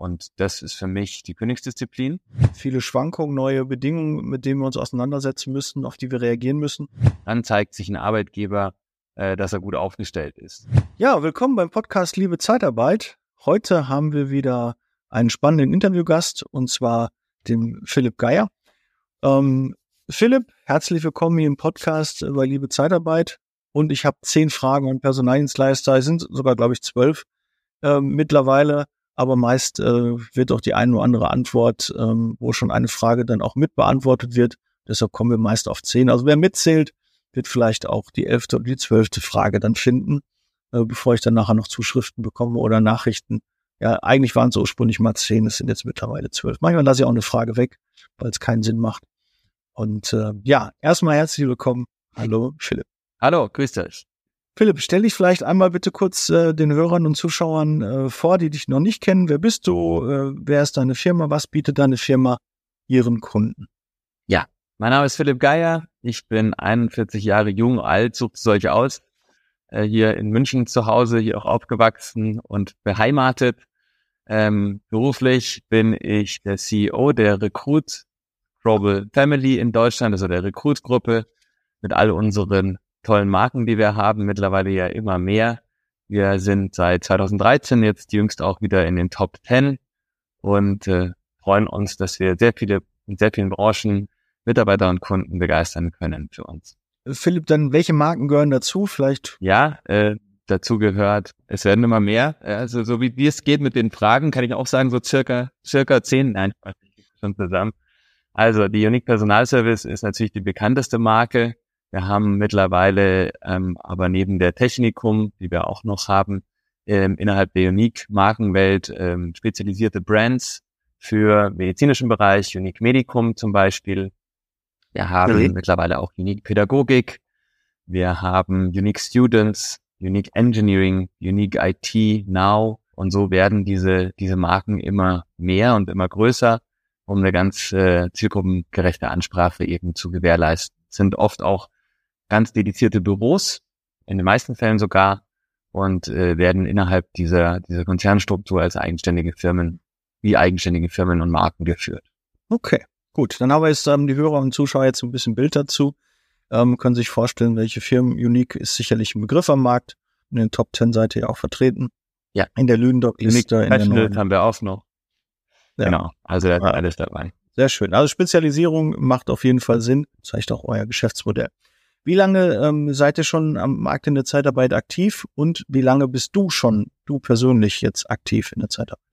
Und das ist für mich die Königsdisziplin. Viele Schwankungen, neue Bedingungen, mit denen wir uns auseinandersetzen müssen, auf die wir reagieren müssen. Dann zeigt sich ein Arbeitgeber, äh, dass er gut aufgestellt ist. Ja, willkommen beim Podcast Liebe Zeitarbeit. Heute haben wir wieder einen spannenden Interviewgast und zwar den Philipp Geier. Ähm, Philipp, herzlich willkommen hier im Podcast bei Liebe Zeitarbeit. Und ich habe zehn Fragen an Personaldienstleister. Es sind sogar, glaube ich, zwölf äh, mittlerweile aber meist äh, wird auch die eine oder andere Antwort, ähm, wo schon eine Frage dann auch mit beantwortet wird. Deshalb kommen wir meist auf zehn. Also wer mitzählt, wird vielleicht auch die elfte oder die zwölfte Frage dann finden, äh, bevor ich dann nachher noch Zuschriften bekomme oder Nachrichten. Ja, eigentlich waren es ursprünglich mal zehn, es sind jetzt mittlerweile zwölf. Manchmal lasse ich auch eine Frage weg, weil es keinen Sinn macht. Und äh, ja, erstmal herzlich willkommen. Hallo, Philipp. Hallo, grüß dich. Philipp, stell dich vielleicht einmal bitte kurz äh, den Hörern und Zuschauern äh, vor, die dich noch nicht kennen. Wer bist du? Äh, wer ist deine Firma? Was bietet deine Firma ihren Kunden? Ja, mein Name ist Philipp Geier. Ich bin 41 Jahre jung, alt, sucht solche aus. Äh, hier in München zu Hause, hier auch aufgewachsen und beheimatet. Ähm, beruflich bin ich der CEO der Recruit Global Family in Deutschland, also der Recruit Gruppe mit all unseren tollen Marken, die wir haben, mittlerweile ja immer mehr. Wir sind seit 2013 jetzt jüngst auch wieder in den Top 10 und äh, freuen uns, dass wir sehr viele in sehr vielen Branchen Mitarbeiter und Kunden begeistern können für uns. Philipp, dann welche Marken gehören dazu? Vielleicht? Ja, äh, dazu gehört, es werden immer mehr. Also so wie, wie es geht mit den Fragen, kann ich auch sagen, so circa, circa zehn, nein, schon zusammen. Also die Unique Personal Service ist natürlich die bekannteste Marke. Wir haben mittlerweile ähm, aber neben der Technikum, die wir auch noch haben, ähm, innerhalb der Unique-Markenwelt ähm, spezialisierte Brands für medizinischen Bereich, Unique Medicum zum Beispiel. Wir haben okay. mittlerweile auch Unique Pädagogik. Wir haben Unique Students, Unique Engineering, Unique IT Now. Und so werden diese, diese Marken immer mehr und immer größer, um eine ganz äh, zielgruppengerechte Ansprache eben zu gewährleisten. Sind oft auch ganz dedizierte Büros, in den meisten Fällen sogar, und äh, werden innerhalb dieser, dieser Konzernstruktur als eigenständige Firmen, wie eigenständige Firmen und Marken geführt. Okay, gut. Dann haben wir jetzt ähm, die Hörer und Zuschauer jetzt ein bisschen Bild dazu. Ähm, können sich vorstellen, welche Firmen Unique ist sicherlich ein Begriff am Markt. In den Top 10 seid ihr auch vertreten. Ja. In der Lüdendock-Liste. In der neuen. haben wir auch noch. Ja. Genau. Also da ist ja. alles dabei. Sehr schön. Also Spezialisierung macht auf jeden Fall Sinn. Zeigt auch euer Geschäftsmodell. Wie lange ähm, seid ihr schon am Markt in der Zeitarbeit aktiv und wie lange bist du schon, du persönlich jetzt aktiv in der Zeitarbeit?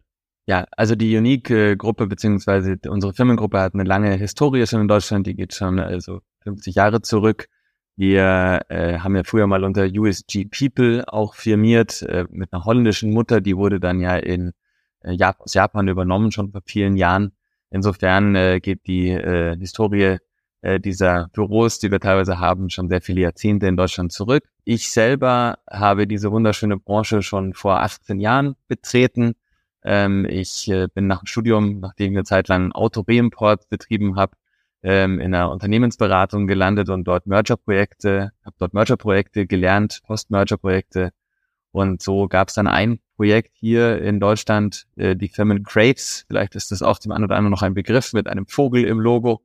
Ja, also die Unique-Gruppe beziehungsweise unsere Firmengruppe hat eine lange Historie schon in Deutschland, die geht schon also 50 Jahre zurück. Wir äh, haben ja früher mal unter USG People auch firmiert äh, mit einer holländischen Mutter, die wurde dann ja in äh, Jap aus Japan übernommen schon vor vielen Jahren. Insofern äh, geht die äh, Historie äh, dieser Büros, die wir teilweise haben, schon sehr viele Jahrzehnte in Deutschland zurück. Ich selber habe diese wunderschöne Branche schon vor 18 Jahren betreten. Ähm, ich äh, bin nach dem Studium, nachdem ich eine Zeit lang Auto-Reimport betrieben habe, ähm, in einer Unternehmensberatung gelandet und dort Merger-Projekte, habe dort Merger-Projekte gelernt, Post-Merger-Projekte. Und so gab es dann ein Projekt hier in Deutschland, äh, die Firmen Craves, vielleicht ist das auch dem einen oder anderen noch ein Begriff, mit einem Vogel im Logo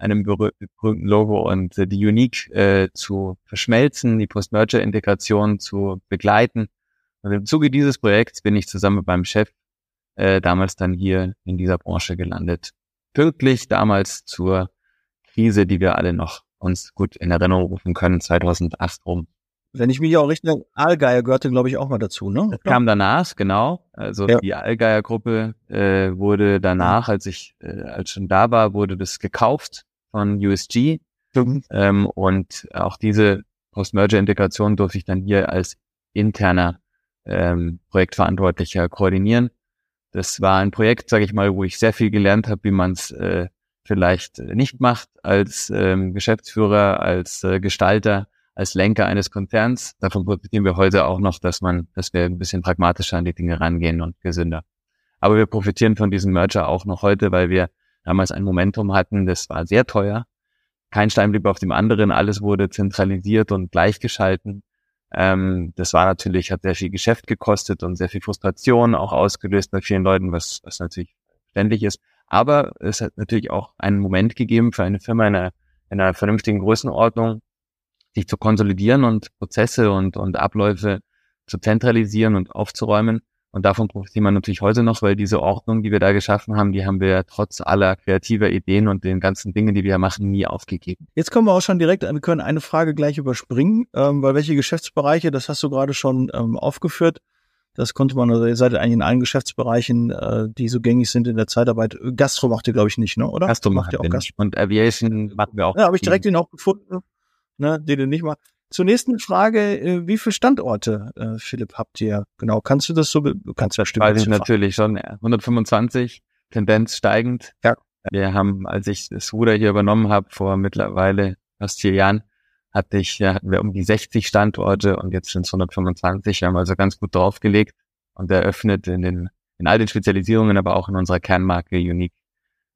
einem berühmten Logo und äh, die Unique äh, zu verschmelzen, die Post-Merger-Integration zu begleiten. Und im Zuge dieses Projekts bin ich zusammen mit meinem Chef äh, damals dann hier in dieser Branche gelandet. Pünktlich damals zur Krise, die wir alle noch uns gut in Erinnerung rufen können, 2008 rum. Wenn ich mich auch richtig, Allgeier gehörte, glaube ich, auch mal dazu, ne? Das kam danach, genau. Also ja. die Allgeier-Gruppe äh, wurde danach, als ich äh, als schon da war, wurde das gekauft von USG. Mhm. Ähm, und auch diese Post-Merger-Integration durfte ich dann hier als interner ähm, Projektverantwortlicher koordinieren. Das war ein Projekt, sage ich mal, wo ich sehr viel gelernt habe, wie man es äh, vielleicht nicht macht als ähm, Geschäftsführer, als äh, Gestalter, als Lenker eines Konzerns. Davon profitieren wir heute auch noch, dass man, dass wir ein bisschen pragmatischer an die Dinge rangehen und gesünder. Aber wir profitieren von diesem Merger auch noch heute, weil wir damals ein Momentum hatten, das war sehr teuer. Kein Stein blieb auf dem anderen, alles wurde zentralisiert und gleichgeschalten. Ähm, das war natürlich, hat sehr viel Geschäft gekostet und sehr viel Frustration auch ausgelöst bei vielen Leuten, was, was natürlich ständig ist. Aber es hat natürlich auch einen Moment gegeben für eine Firma in einer, in einer vernünftigen Größenordnung, sich zu konsolidieren und Prozesse und, und Abläufe zu zentralisieren und aufzuräumen. Und davon profitieren wir natürlich heute noch, weil diese Ordnung, die wir da geschaffen haben, die haben wir trotz aller kreativer Ideen und den ganzen Dingen, die wir machen, nie aufgegeben. Jetzt kommen wir auch schon direkt, wir können eine Frage gleich überspringen, ähm, weil welche Geschäftsbereiche, das hast du gerade schon ähm, aufgeführt, das konnte man, also ihr seid eigentlich in allen Geschäftsbereichen, äh, die so gängig sind in der Zeitarbeit. Gastro macht ihr, glaube ich, nicht, ne? oder? Gastro macht ihr auch Gastro. Und Aviation machen wir auch. Ja, habe ich direkt den auch gefunden, ne, den du nicht mal. Zur nächsten Frage, äh, wie viele Standorte, äh, Philipp, habt ihr? Genau, kannst du das so, du kannst ja stimmen. Weiß ich natürlich schon, ja. 125, Tendenz steigend. Ja. Wir haben, als ich das Ruder hier übernommen habe, vor mittlerweile fast vier Jahren, hatte ich, ja, hatten wir um die 60 Standorte und jetzt sind es 125. Wir haben also ganz gut draufgelegt und eröffnet in den, in all den Spezialisierungen, aber auch in unserer Kernmarke Unique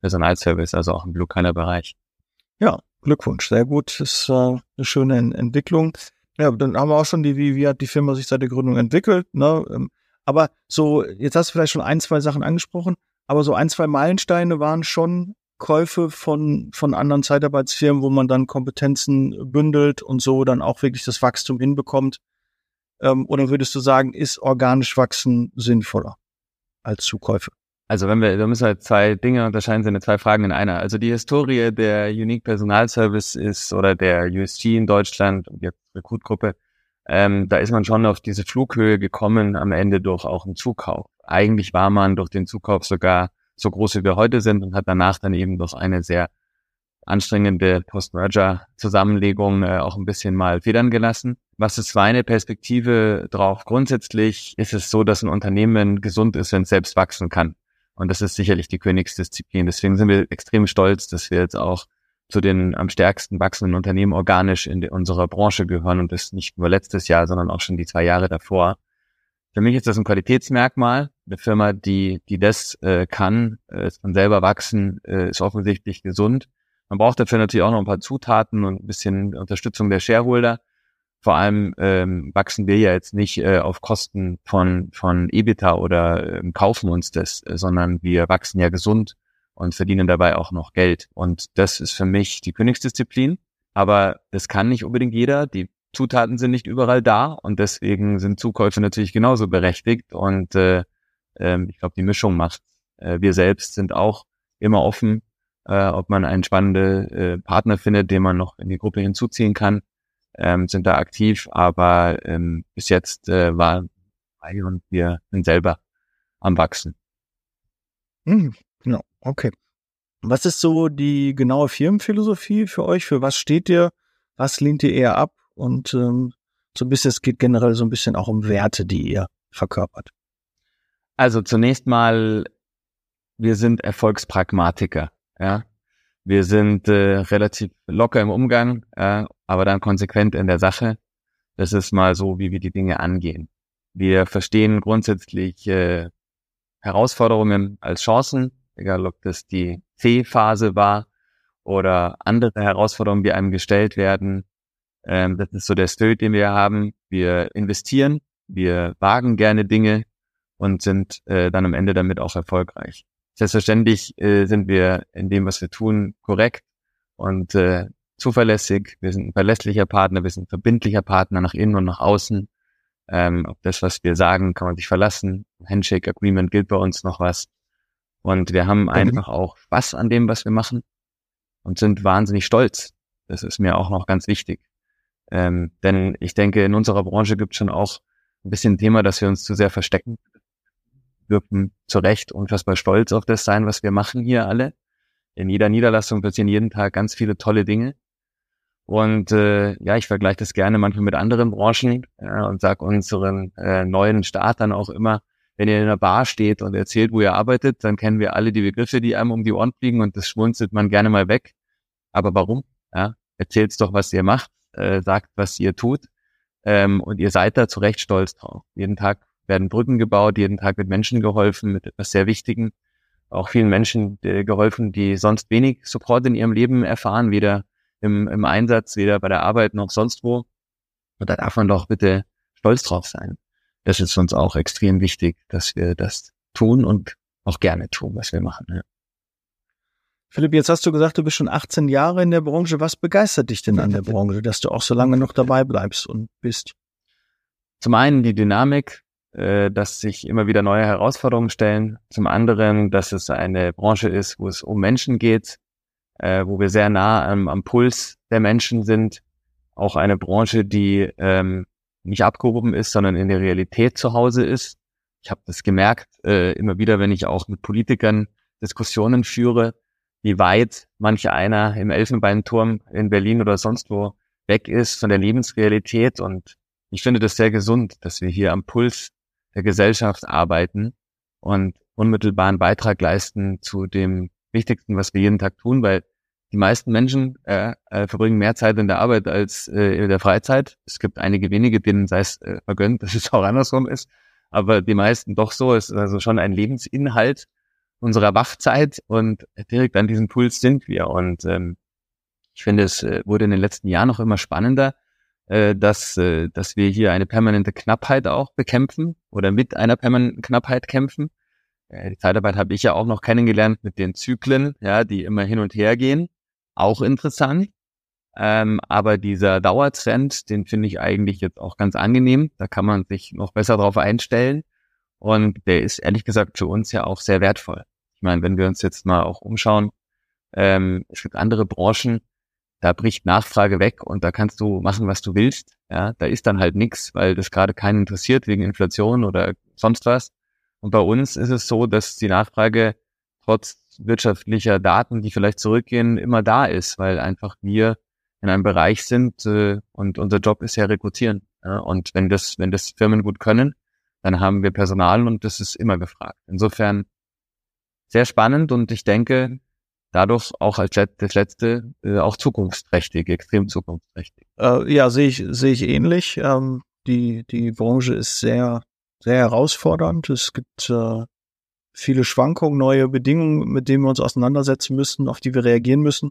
Personalservice, also auch im Blue Color Bereich. Ja, Glückwunsch, sehr gut. Ist äh, eine schöne Entwicklung. Ja, dann haben wir auch schon die, wie, wie hat die Firma sich seit der Gründung entwickelt. Ne? Ähm, aber so, jetzt hast du vielleicht schon ein, zwei Sachen angesprochen, aber so ein, zwei Meilensteine waren schon Käufe von, von anderen Zeitarbeitsfirmen, wo man dann Kompetenzen bündelt und so dann auch wirklich das Wachstum hinbekommt. Ähm, oder würdest du sagen, ist organisch wachsen sinnvoller als Zukäufe? Also wenn wir, da müssen wir zwei Dinge unterscheiden, sind zwei Fragen in einer. Also die Historie der Unique Personal Service ist oder der USG in Deutschland und jetzt Rekrutgruppe, ähm, da ist man schon auf diese Flughöhe gekommen, am Ende durch auch einen Zukauf. Eigentlich war man durch den Zukauf sogar so groß, wie wir heute sind und hat danach dann eben durch eine sehr anstrengende Post-Merger-Zusammenlegung äh, auch ein bisschen mal federn gelassen. Was ist meine Perspektive drauf? Grundsätzlich ist es so, dass ein Unternehmen gesund ist, wenn es selbst wachsen kann. Und das ist sicherlich die Königsdisziplin. Deswegen sind wir extrem stolz, dass wir jetzt auch zu den am stärksten wachsenden Unternehmen organisch in unserer Branche gehören und das nicht nur letztes Jahr, sondern auch schon die zwei Jahre davor. Für mich ist das ein Qualitätsmerkmal. Eine Firma, die, die das äh, kann, äh, von selber wachsen, äh, ist offensichtlich gesund. Man braucht dafür natürlich auch noch ein paar Zutaten und ein bisschen Unterstützung der Shareholder. Vor allem ähm, wachsen wir ja jetzt nicht äh, auf Kosten von, von EBITDA oder ähm, kaufen uns das, äh, sondern wir wachsen ja gesund und verdienen dabei auch noch Geld. Und das ist für mich die Königsdisziplin. Aber das kann nicht unbedingt jeder. Die Zutaten sind nicht überall da und deswegen sind Zukäufe natürlich genauso berechtigt. Und äh, äh, ich glaube, die Mischung macht. Äh, wir selbst sind auch immer offen, äh, ob man einen spannenden äh, Partner findet, den man noch in die Gruppe hinzuziehen kann ähm, sind da aktiv, aber ähm, bis jetzt äh, war und wir sind selber am Wachsen. Hm, genau, okay. Was ist so die genaue Firmenphilosophie für euch? Für was steht ihr? Was lehnt ihr eher ab? Und ähm, so ein bisschen, es geht generell so ein bisschen auch um Werte, die ihr verkörpert. Also zunächst mal, wir sind Erfolgspragmatiker. Ja, wir sind äh, relativ locker im Umgang, äh, aber dann konsequent in der Sache. Das ist mal so, wie wir die Dinge angehen. Wir verstehen grundsätzlich äh, Herausforderungen als Chancen, egal ob das die C-Phase war oder andere Herausforderungen, die einem gestellt werden. Ähm, das ist so der Spirit, den wir haben. Wir investieren, wir wagen gerne Dinge und sind äh, dann am Ende damit auch erfolgreich. Selbstverständlich äh, sind wir in dem, was wir tun, korrekt und äh, zuverlässig. Wir sind ein verlässlicher Partner, wir sind ein verbindlicher Partner nach innen und nach außen. Ähm, auf das, was wir sagen, kann man sich verlassen. Handshake Agreement gilt bei uns noch was. Und wir haben mhm. einfach auch Spaß an dem, was wir machen und sind wahnsinnig stolz. Das ist mir auch noch ganz wichtig. Ähm, denn ich denke, in unserer Branche gibt es schon auch ein bisschen ein Thema, dass wir uns zu sehr verstecken dürfen zu Recht unfassbar stolz auf das sein, was wir machen hier alle. In jeder Niederlassung passieren jeden Tag ganz viele tolle Dinge. Und äh, ja, ich vergleiche das gerne manchmal mit anderen Branchen ja, und sage unseren äh, neuen Startern auch immer, wenn ihr in einer Bar steht und erzählt, wo ihr arbeitet, dann kennen wir alle die Begriffe, die einem um die Ohren fliegen und das schmunzelt man gerne mal weg. Aber warum? Ja, erzählt's doch, was ihr macht, äh, sagt, was ihr tut ähm, und ihr seid da zu Recht stolz drauf. Jeden Tag werden Brücken gebaut, jeden Tag wird Menschen geholfen mit etwas sehr Wichtigen. Auch vielen Menschen äh, geholfen, die sonst wenig Support in ihrem Leben erfahren, weder im, im Einsatz, weder bei der Arbeit noch sonst wo. Und da darf man doch bitte stolz drauf sein. Das ist uns auch extrem wichtig, dass wir das tun und auch gerne tun, was wir machen. Ja. Philipp, jetzt hast du gesagt, du bist schon 18 Jahre in der Branche. Was begeistert dich denn an der Branche, dass du auch so lange noch dabei bleibst und bist? Zum einen die Dynamik, äh, dass sich immer wieder neue Herausforderungen stellen. Zum anderen, dass es eine Branche ist, wo es um Menschen geht, äh, wo wir sehr nah am, am Puls der Menschen sind. Auch eine Branche, die ähm, nicht abgehoben ist, sondern in der Realität zu Hause ist. Ich habe das gemerkt, äh, immer wieder, wenn ich auch mit Politikern Diskussionen führe, wie weit manch einer im Elfenbeinturm in Berlin oder sonst wo weg ist von der Lebensrealität. Und ich finde das sehr gesund, dass wir hier am Puls der Gesellschaft arbeiten und unmittelbaren Beitrag leisten zu dem Wichtigsten, was wir jeden Tag tun, weil die meisten Menschen äh, äh, verbringen mehr Zeit in der Arbeit als äh, in der Freizeit. Es gibt einige wenige, denen sei es äh, vergönnt, dass es auch andersrum ist, aber die meisten doch so. Es ist also schon ein Lebensinhalt unserer Wachzeit und direkt an diesem Puls sind wir. Und ähm, ich finde, es äh, wurde in den letzten Jahren noch immer spannender, äh, dass, äh, dass wir hier eine permanente Knappheit auch bekämpfen oder mit einer permanenten Knappheit kämpfen. Die Zeitarbeit habe ich ja auch noch kennengelernt mit den Zyklen, ja, die immer hin und her gehen. Auch interessant. Ähm, aber dieser Dauertrend, den finde ich eigentlich jetzt auch ganz angenehm. Da kann man sich noch besser drauf einstellen. Und der ist ehrlich gesagt für uns ja auch sehr wertvoll. Ich meine, wenn wir uns jetzt mal auch umschauen, ähm, es gibt andere Branchen, da bricht Nachfrage weg und da kannst du machen, was du willst. Ja, da ist dann halt nichts, weil das gerade keinen interessiert wegen Inflation oder sonst was. Und bei uns ist es so, dass die Nachfrage trotz wirtschaftlicher Daten, die vielleicht zurückgehen, immer da ist, weil einfach wir in einem Bereich sind äh, und unser Job ist ja rekrutieren. Ja? Und wenn das, wenn das Firmen gut können, dann haben wir Personal und das ist immer gefragt. Insofern sehr spannend und ich denke, dadurch auch als das letzte äh, auch zukunftsträchtig, extrem zukunftsträchtig. Äh, ja, sehe ich sehe ich ähnlich. Ähm, die die Branche ist sehr sehr herausfordernd. Es gibt äh, viele Schwankungen, neue Bedingungen, mit denen wir uns auseinandersetzen müssen, auf die wir reagieren müssen.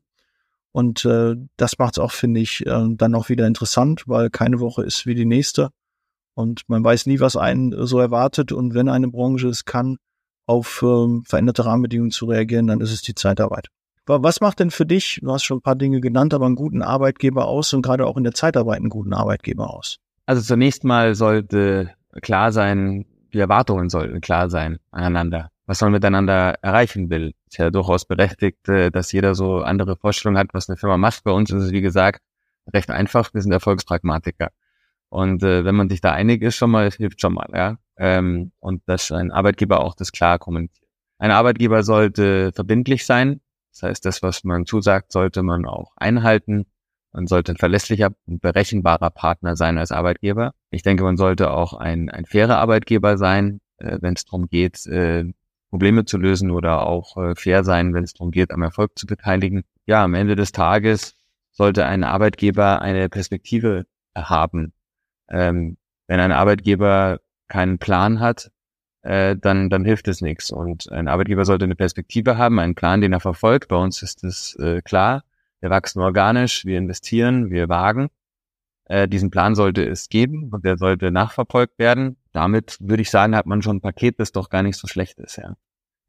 Und äh, das macht es auch, finde ich, äh, dann auch wieder interessant, weil keine Woche ist wie die nächste. Und man weiß nie, was einen so erwartet. Und wenn eine Branche es kann, auf ähm, veränderte Rahmenbedingungen zu reagieren, dann ist es die Zeitarbeit. Was macht denn für dich, du hast schon ein paar Dinge genannt, aber einen guten Arbeitgeber aus und gerade auch in der Zeitarbeit einen guten Arbeitgeber aus? Also zunächst mal sollte klar sein, die Erwartungen sollten klar sein aneinander. Was man miteinander erreichen will. Ist ja durchaus berechtigt, äh, dass jeder so andere Vorstellungen hat, was eine Firma macht. Bei uns ist es, wie gesagt, recht einfach. Wir sind Erfolgspragmatiker. Und äh, wenn man sich da einig ist, schon mal, hilft schon mal, ja ähm, und dass ein Arbeitgeber auch das klar kommuniziert. Ein Arbeitgeber sollte verbindlich sein. Das heißt, das, was man zusagt, sollte man auch einhalten. Man sollte ein verlässlicher und berechenbarer Partner sein als Arbeitgeber. Ich denke, man sollte auch ein, ein fairer Arbeitgeber sein, äh, wenn es darum geht, äh, Probleme zu lösen oder auch äh, fair sein, wenn es darum geht, am Erfolg zu beteiligen. Ja, am Ende des Tages sollte ein Arbeitgeber eine Perspektive haben. Ähm, wenn ein Arbeitgeber keinen Plan hat, äh, dann, dann hilft es nichts. Und ein Arbeitgeber sollte eine Perspektive haben, einen Plan, den er verfolgt. Bei uns ist es äh, klar. Wir wachsen organisch, wir investieren, wir wagen. Äh, diesen Plan sollte es geben und der sollte nachverfolgt werden. Damit würde ich sagen, hat man schon ein Paket, das doch gar nicht so schlecht ist. Ja.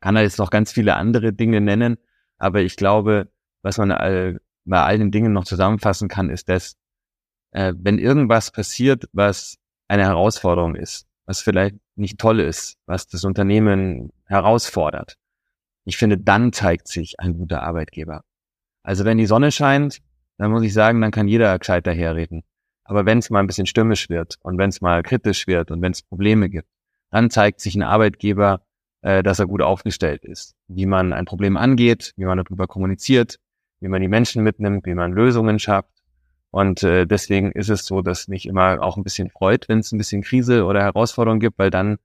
Kann er jetzt noch ganz viele andere Dinge nennen, aber ich glaube, was man all, bei all den Dingen noch zusammenfassen kann, ist das, äh, wenn irgendwas passiert, was eine Herausforderung ist, was vielleicht nicht toll ist, was das Unternehmen herausfordert. Ich finde, dann zeigt sich ein guter Arbeitgeber. Also wenn die Sonne scheint, dann muss ich sagen, dann kann jeder gescheit daherreden. Aber wenn es mal ein bisschen stürmisch wird und wenn es mal kritisch wird und wenn es Probleme gibt, dann zeigt sich ein Arbeitgeber, äh, dass er gut aufgestellt ist. Wie man ein Problem angeht, wie man darüber kommuniziert, wie man die Menschen mitnimmt, wie man Lösungen schafft und äh, deswegen ist es so, dass mich immer auch ein bisschen freut, wenn es ein bisschen Krise oder Herausforderung gibt, weil dann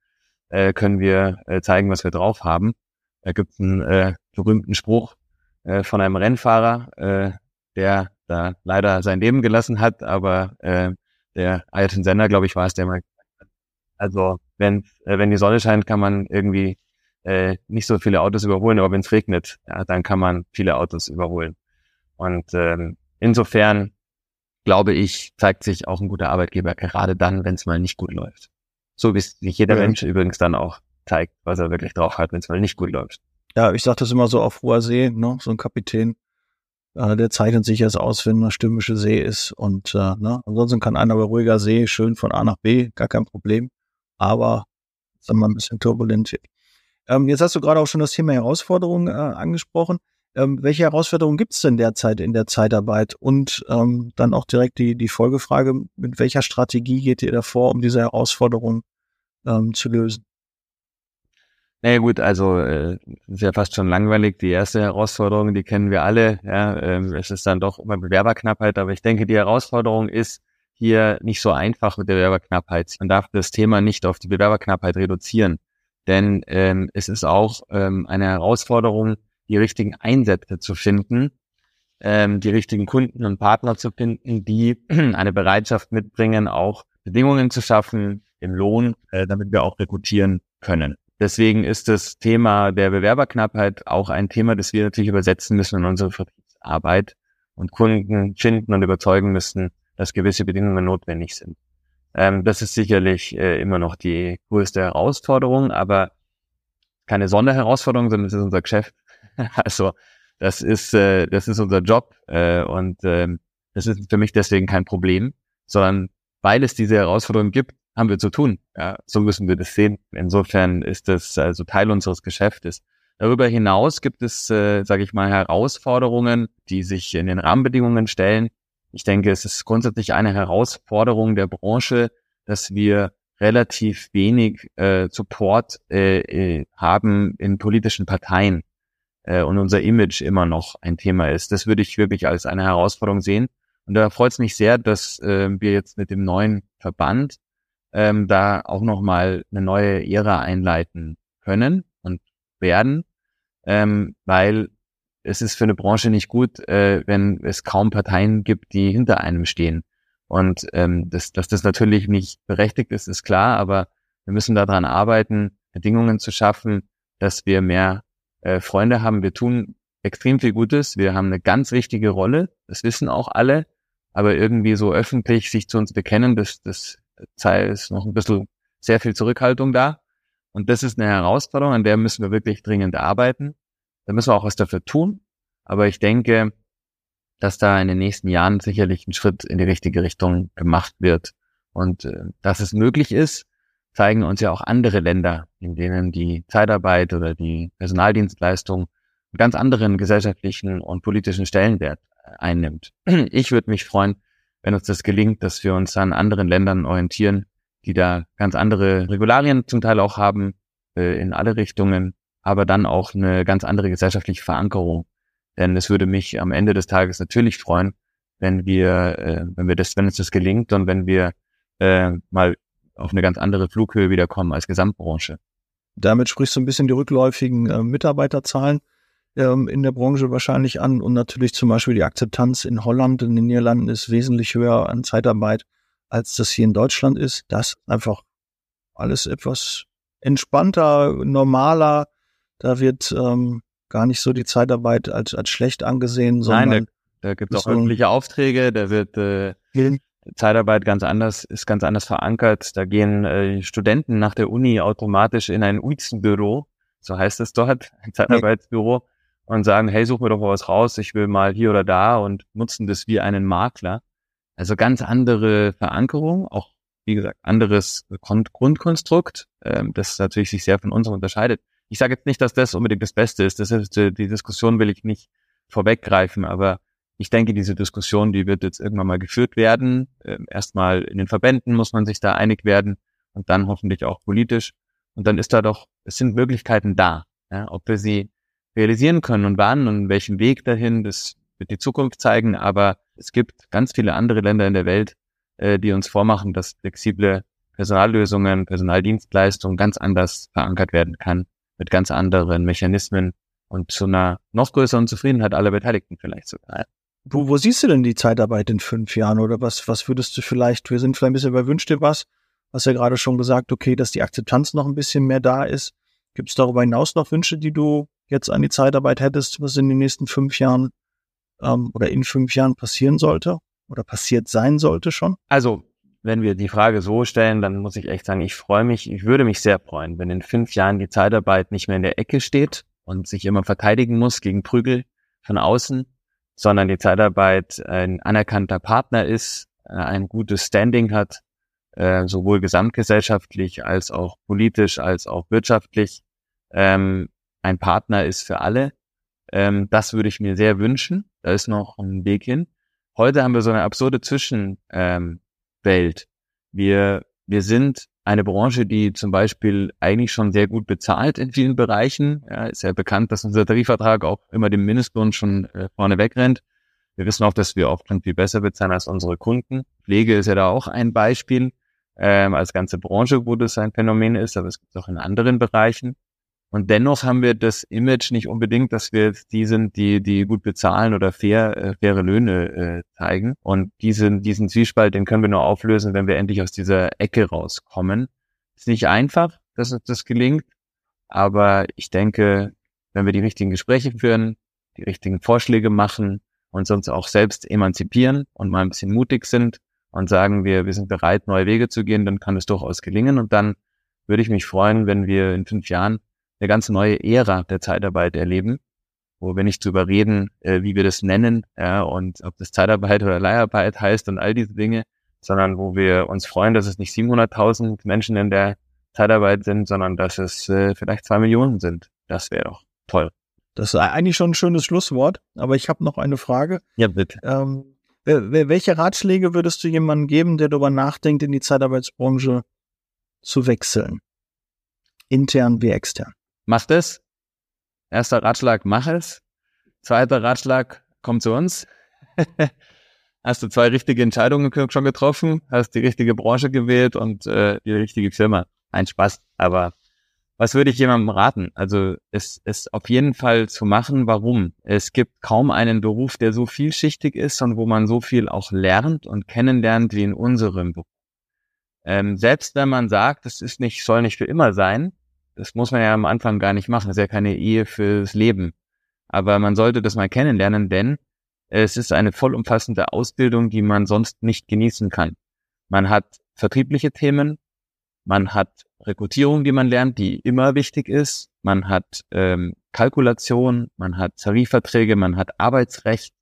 äh, können wir äh, zeigen, was wir drauf haben. Da gibt es einen äh, berühmten Spruch äh, von einem Rennfahrer, äh, der da leider sein Leben gelassen hat, aber äh, der Ayrton Sender, glaube ich, war es, der mal also wenn äh, wenn die Sonne scheint, kann man irgendwie äh, nicht so viele Autos überholen, aber wenn es regnet, ja, dann kann man viele Autos überholen. Und ähm, insofern glaube ich, zeigt sich auch ein guter Arbeitgeber, gerade dann, wenn es mal nicht gut läuft. So wie sich jeder ja. Mensch übrigens dann auch zeigt, was er wirklich drauf hat, wenn es mal nicht gut läuft. Ja, ich sage das immer so auf hoher See, ne? so ein Kapitän, äh, der zeichnet sich erst aus, wenn eine stürmische See ist. Und äh, ne? ansonsten kann einer bei ruhiger See schön von A nach B, gar kein Problem. Aber sagen wir mal ein bisschen turbulent. Ähm, jetzt hast du gerade auch schon das Thema Herausforderungen äh, angesprochen. Ähm, welche Herausforderungen gibt es denn derzeit in der Zeitarbeit? Und ähm, dann auch direkt die, die Folgefrage, mit welcher Strategie geht ihr davor, um diese Herausforderungen ähm, zu lösen? Naja gut, also äh, ist ja fast schon langweilig. Die erste Herausforderung, die kennen wir alle. Ja, ähm, es ist dann doch immer Bewerberknappheit, aber ich denke, die Herausforderung ist hier nicht so einfach mit der Bewerberknappheit. Man darf das Thema nicht auf die Bewerberknappheit reduzieren, denn ähm, es ist auch ähm, eine Herausforderung, die richtigen Einsätze zu finden, ähm, die richtigen Kunden und Partner zu finden, die eine Bereitschaft mitbringen, auch Bedingungen zu schaffen im Lohn, äh, damit wir auch rekrutieren können. Deswegen ist das Thema der Bewerberknappheit auch ein Thema, das wir natürlich übersetzen müssen in unsere Vertriebsarbeit und Kunden finden und überzeugen müssen, dass gewisse Bedingungen notwendig sind. Ähm, das ist sicherlich äh, immer noch die größte Herausforderung, aber keine Sonderherausforderung, sondern es ist unser Geschäft. also das ist äh, das ist unser Job äh, und äh, das ist für mich deswegen kein Problem, sondern weil es diese Herausforderung gibt, haben wir zu tun. Ja, so müssen wir das sehen. Insofern ist das also Teil unseres Geschäftes. Darüber hinaus gibt es, äh, sage ich mal, Herausforderungen, die sich in den Rahmenbedingungen stellen. Ich denke, es ist grundsätzlich eine Herausforderung der Branche, dass wir relativ wenig äh, Support äh, äh, haben in politischen Parteien äh, und unser Image immer noch ein Thema ist. Das würde ich wirklich als eine Herausforderung sehen. Und da freut es mich sehr, dass äh, wir jetzt mit dem neuen Verband ähm, da auch nochmal eine neue Ära einleiten können und werden, ähm, weil es ist für eine Branche nicht gut, äh, wenn es kaum Parteien gibt, die hinter einem stehen. Und ähm, das, dass das natürlich nicht berechtigt ist, ist klar, aber wir müssen daran arbeiten, Bedingungen zu schaffen, dass wir mehr äh, Freunde haben. Wir tun extrem viel Gutes. Wir haben eine ganz wichtige Rolle. Das wissen auch alle. Aber irgendwie so öffentlich sich zu uns bekennen, das, das Zeit ist noch ein bisschen sehr viel Zurückhaltung da. Und das ist eine Herausforderung, an der müssen wir wirklich dringend arbeiten. Da müssen wir auch was dafür tun. Aber ich denke, dass da in den nächsten Jahren sicherlich ein Schritt in die richtige Richtung gemacht wird. Und äh, dass es möglich ist, zeigen uns ja auch andere Länder, in denen die Zeitarbeit oder die Personaldienstleistung einen ganz anderen gesellschaftlichen und politischen Stellenwert äh, einnimmt. Ich würde mich freuen, wenn uns das gelingt, dass wir uns an anderen Ländern orientieren, die da ganz andere Regularien zum Teil auch haben, äh, in alle Richtungen, aber dann auch eine ganz andere gesellschaftliche Verankerung. Denn es würde mich am Ende des Tages natürlich freuen, wenn wir, äh, wenn wir das, wenn uns das gelingt und wenn wir äh, mal auf eine ganz andere Flughöhe wiederkommen als Gesamtbranche. Damit sprichst du ein bisschen die rückläufigen äh, Mitarbeiterzahlen ähm, in der Branche wahrscheinlich an und natürlich zum Beispiel die Akzeptanz in Holland und in den Niederlanden ist wesentlich höher an Zeitarbeit, als das hier in Deutschland ist. Das ist einfach alles etwas entspannter, normaler. Da wird ähm, gar nicht so die Zeitarbeit als, als schlecht angesehen, sondern Nein, da, da gibt es auch öffentliche Aufträge, da wird äh, Zeitarbeit ganz anders, ist ganz anders verankert. Da gehen äh, Studenten nach der Uni automatisch in ein UIZ-Büro, so heißt es dort, ein Zeitarbeitsbüro, und sagen, hey, such mir doch mal was raus, ich will mal hier oder da und nutzen das wie einen Makler. Also ganz andere Verankerung, auch wie gesagt, anderes Grundkonstrukt, ähm, das natürlich sich sehr von unserem unterscheidet. Ich sage jetzt nicht, dass das unbedingt das Beste ist. Das ist die Diskussion will ich nicht vorweggreifen, aber ich denke, diese Diskussion, die wird jetzt irgendwann mal geführt werden. Ähm, erstmal in den Verbänden muss man sich da einig werden und dann hoffentlich auch politisch. Und dann ist da doch, es sind Möglichkeiten da. Ja, ob wir sie realisieren können und wann und welchen Weg dahin, das wird die Zukunft zeigen. Aber es gibt ganz viele andere Länder in der Welt, äh, die uns vormachen, dass flexible Personallösungen, Personaldienstleistungen ganz anders verankert werden kann, mit ganz anderen Mechanismen und zu einer noch größeren Zufriedenheit aller Beteiligten vielleicht sogar. Wo, wo siehst du denn die Zeitarbeit in fünf Jahren oder was, was würdest du vielleicht, wir sind vielleicht ein bisschen bei Wünsch dir was, hast ja gerade schon gesagt, okay, dass die Akzeptanz noch ein bisschen mehr da ist. Gibt es darüber hinaus noch Wünsche, die du jetzt an die Zeitarbeit hättest, was in den nächsten fünf Jahren ähm, oder in fünf Jahren passieren sollte? oder passiert sein sollte schon? Also, wenn wir die Frage so stellen, dann muss ich echt sagen, ich freue mich, ich würde mich sehr freuen, wenn in fünf Jahren die Zeitarbeit nicht mehr in der Ecke steht und sich immer verteidigen muss gegen Prügel von außen, sondern die Zeitarbeit ein anerkannter Partner ist, äh, ein gutes Standing hat, äh, sowohl gesamtgesellschaftlich als auch politisch als auch wirtschaftlich, ähm, ein Partner ist für alle. Ähm, das würde ich mir sehr wünschen. Da ist noch ein Weg hin. Heute haben wir so eine absurde Zwischenwelt. Ähm, wir, wir sind eine Branche, die zum Beispiel eigentlich schon sehr gut bezahlt in vielen Bereichen. Ja, ist ja bekannt, dass unser Tarifvertrag auch immer dem Mindestlohn schon äh, vorne wegrennt. Wir wissen auch, dass wir oft schon viel besser bezahlen als unsere Kunden. Pflege ist ja da auch ein Beispiel ähm, als ganze Branche, wo das ein Phänomen ist, aber es gibt es auch in anderen Bereichen. Und dennoch haben wir das Image nicht unbedingt, dass wir jetzt die sind, die, die gut bezahlen oder fair, äh, faire Löhne äh, zeigen. Und diesen, diesen Zwiespalt, den können wir nur auflösen, wenn wir endlich aus dieser Ecke rauskommen. Ist nicht einfach, dass uns das gelingt, aber ich denke, wenn wir die richtigen Gespräche führen, die richtigen Vorschläge machen und uns auch selbst emanzipieren und mal ein bisschen mutig sind und sagen, wir, wir sind bereit, neue Wege zu gehen, dann kann es durchaus gelingen. Und dann würde ich mich freuen, wenn wir in fünf Jahren eine ganz neue Ära der Zeitarbeit erleben, wo wir nicht drüber reden, äh, wie wir das nennen, ja, und ob das Zeitarbeit oder Leiharbeit heißt und all diese Dinge, sondern wo wir uns freuen, dass es nicht 700.000 Menschen in der Zeitarbeit sind, sondern dass es äh, vielleicht zwei Millionen sind. Das wäre doch toll. Das ist eigentlich schon ein schönes Schlusswort, aber ich habe noch eine Frage. Ja, bitte. Ähm, welche Ratschläge würdest du jemandem geben, der darüber nachdenkt, in die Zeitarbeitsbranche zu wechseln? Intern wie extern? Mach das. Erster Ratschlag, mach es. Zweiter Ratschlag, komm zu uns. hast du zwei richtige Entscheidungen schon getroffen, hast die richtige Branche gewählt und äh, die richtige Firma. Ein Spaß. Aber was würde ich jemandem raten? Also es ist auf jeden Fall zu machen. Warum? Es gibt kaum einen Beruf, der so vielschichtig ist und wo man so viel auch lernt und kennenlernt wie in unserem Beruf. Ähm, selbst wenn man sagt, es ist nicht, soll nicht für immer sein, das muss man ja am Anfang gar nicht machen. Das ist ja keine Ehe fürs Leben. Aber man sollte das mal kennenlernen, denn es ist eine vollumfassende Ausbildung, die man sonst nicht genießen kann. Man hat vertriebliche Themen, man hat Rekrutierung, die man lernt, die immer wichtig ist, man hat ähm, Kalkulation, man hat Tarifverträge, man hat Arbeitsrecht,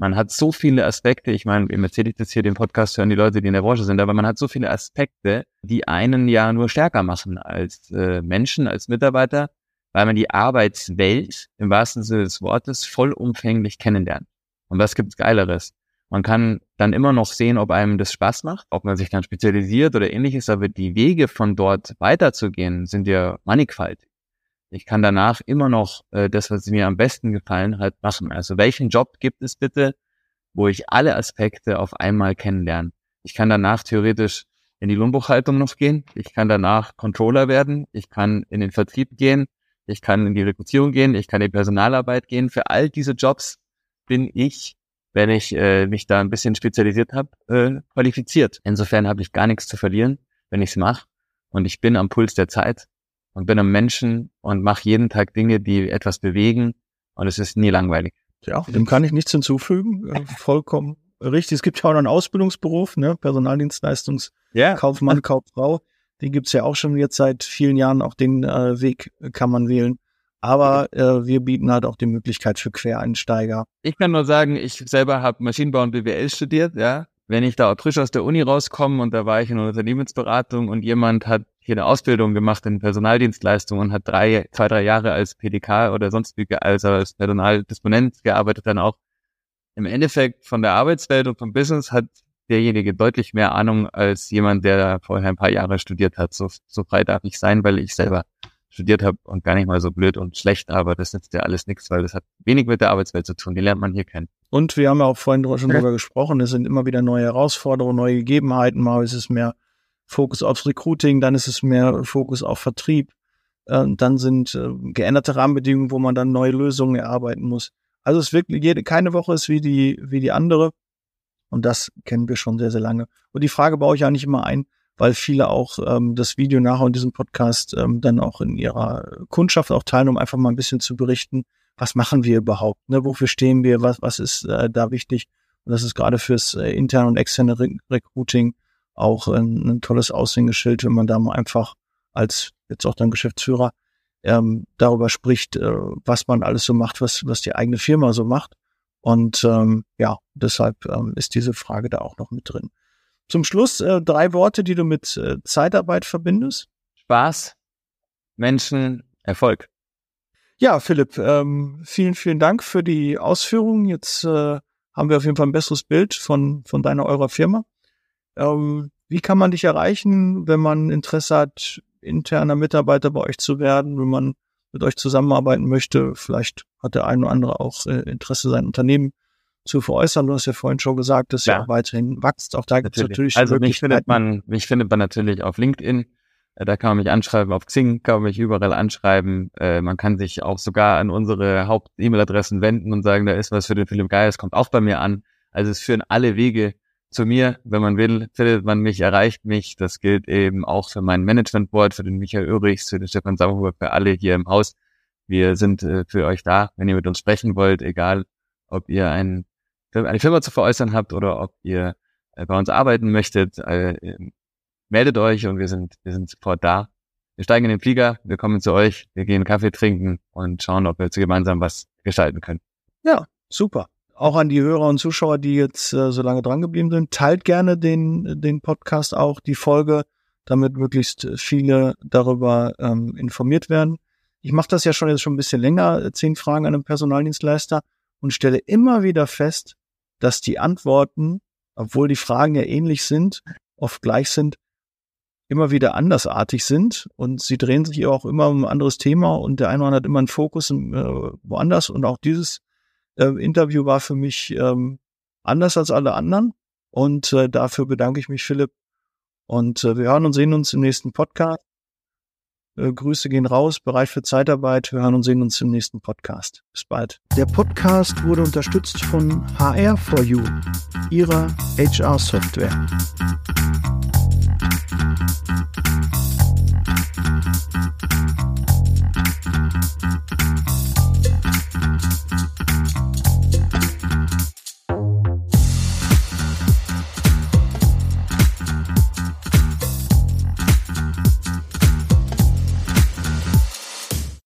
man hat so viele Aspekte, ich meine, wem erzähle ich das hier, den Podcast hören die Leute, die in der Branche sind, aber man hat so viele Aspekte, die einen ja nur stärker machen als äh, Menschen, als Mitarbeiter, weil man die Arbeitswelt im wahrsten Sinne des Wortes vollumfänglich kennenlernt. Und was gibt's Geileres? Man kann dann immer noch sehen, ob einem das Spaß macht, ob man sich dann spezialisiert oder ähnliches, aber die Wege von dort weiterzugehen sind ja mannigfaltig ich kann danach immer noch äh, das, was mir am besten gefallen hat, machen. Also welchen Job gibt es bitte, wo ich alle Aspekte auf einmal kennenlerne? Ich kann danach theoretisch in die Lohnbuchhaltung noch gehen. Ich kann danach Controller werden. Ich kann in den Vertrieb gehen. Ich kann in die Rekrutierung gehen. Ich kann in die Personalarbeit gehen. Für all diese Jobs bin ich, wenn ich äh, mich da ein bisschen spezialisiert habe, äh, qualifiziert. Insofern habe ich gar nichts zu verlieren, wenn ich es mache. Und ich bin am Puls der Zeit und bin ein Menschen und mache jeden Tag Dinge, die etwas bewegen und es ist nie langweilig. Ja, dem kann ich nichts hinzufügen. Äh, vollkommen richtig. Es gibt ja auch noch einen Ausbildungsberuf, ne? Personaldienstleistungskaufmann, yeah. Kauffrau. Den gibt's ja auch schon jetzt seit vielen Jahren. Auch den äh, Weg kann man wählen. Aber äh, wir bieten halt auch die Möglichkeit für Quereinsteiger. Ich kann nur sagen, ich selber habe Maschinenbau und BWL studiert, ja. Wenn ich da frisch aus der Uni rauskomme und da war ich in einer Unternehmensberatung und jemand hat hier eine Ausbildung gemacht in Personaldienstleistungen und hat drei, zwei, drei Jahre als PDK oder sonst wie also als Personaldisponent gearbeitet dann auch. Im Endeffekt von der Arbeitswelt und vom Business hat derjenige deutlich mehr Ahnung als jemand, der vorher ein paar Jahre studiert hat. So, so frei darf ich sein, weil ich selber studiert habe und gar nicht mal so blöd und schlecht, aber das nützt ja alles nichts, weil das hat wenig mit der Arbeitswelt zu tun. Die lernt man hier kennen. Und wir haben ja auch vorhin schon drüber gesprochen, es sind immer wieder neue Herausforderungen, neue Gegebenheiten. Mal ist es mehr Fokus aufs Recruiting, dann ist es mehr Fokus auf Vertrieb. Äh, dann sind äh, geänderte Rahmenbedingungen, wo man dann neue Lösungen erarbeiten muss. Also es ist wirklich jede, keine Woche ist wie die, wie die andere. Und das kennen wir schon sehr, sehr lange. Und die Frage baue ich eigentlich immer ein, weil viele auch ähm, das Video nachher in diesem Podcast ähm, dann auch in ihrer Kundschaft auch teilen, um einfach mal ein bisschen zu berichten, was machen wir überhaupt, ne? wofür stehen wir, was, was ist äh, da wichtig. Und das ist gerade fürs äh, interne und externe Re Recruiting auch ein, ein tolles Aushängeschild, wenn man da mal einfach als jetzt auch dann Geschäftsführer ähm, darüber spricht, äh, was man alles so macht, was, was die eigene Firma so macht. Und ähm, ja, deshalb ähm, ist diese Frage da auch noch mit drin. Zum Schluss äh, drei Worte, die du mit äh, Zeitarbeit verbindest. Spaß, Menschen, Erfolg. Ja, Philipp, ähm, vielen, vielen Dank für die Ausführungen. Jetzt äh, haben wir auf jeden Fall ein besseres Bild von, von deiner, eurer Firma. Ähm, wie kann man dich erreichen, wenn man Interesse hat, interner Mitarbeiter bei euch zu werden, wenn man mit euch zusammenarbeiten möchte? Vielleicht hat der eine oder andere auch äh, Interesse, sein Unternehmen zu veräußern. Du hast ja vorhin schon gesagt, dass ja. er weiterhin wächst. Auch da gibt es natürlich Also mich findet man, mich findet man natürlich auf LinkedIn. Äh, da kann man mich anschreiben, auf Xing kann man mich überall anschreiben. Äh, man kann sich auch sogar an unsere Haupt-E-Mail-Adressen wenden und sagen, da ist was für den Philipp Geyer, es kommt auch bei mir an. Also es führen alle Wege zu mir, wenn man will, findet man mich, erreicht mich. Das gilt eben auch für mein Management Board, für den Michael Örichs, für den Stefan Sauerhuber, für alle hier im Haus. Wir sind äh, für euch da, wenn ihr mit uns sprechen wollt, egal ob ihr ein, eine Firma zu veräußern habt oder ob ihr äh, bei uns arbeiten möchtet. Äh, meldet euch und wir sind, wir sind sofort da. Wir steigen in den Flieger, wir kommen zu euch, wir gehen Kaffee trinken und schauen, ob wir jetzt gemeinsam was gestalten können. Ja, super. Auch an die Hörer und Zuschauer, die jetzt äh, so lange dran geblieben sind, teilt gerne den, den Podcast auch, die Folge, damit möglichst viele darüber ähm, informiert werden. Ich mache das ja schon jetzt schon ein bisschen länger, äh, zehn Fragen an einen Personaldienstleister und stelle immer wieder fest, dass die Antworten, obwohl die Fragen ja ähnlich sind, oft gleich sind, immer wieder andersartig sind und sie drehen sich auch immer um ein anderes Thema und der eine oder andere hat immer einen Fokus äh, woanders und auch dieses äh, Interview war für mich ähm, anders als alle anderen. Und äh, dafür bedanke ich mich, Philipp. Und äh, wir hören und sehen uns im nächsten Podcast. Äh, Grüße gehen raus, bereit für Zeitarbeit. Wir hören und sehen uns im nächsten Podcast. Bis bald. Der Podcast wurde unterstützt von HR4U, ihrer HR-Software.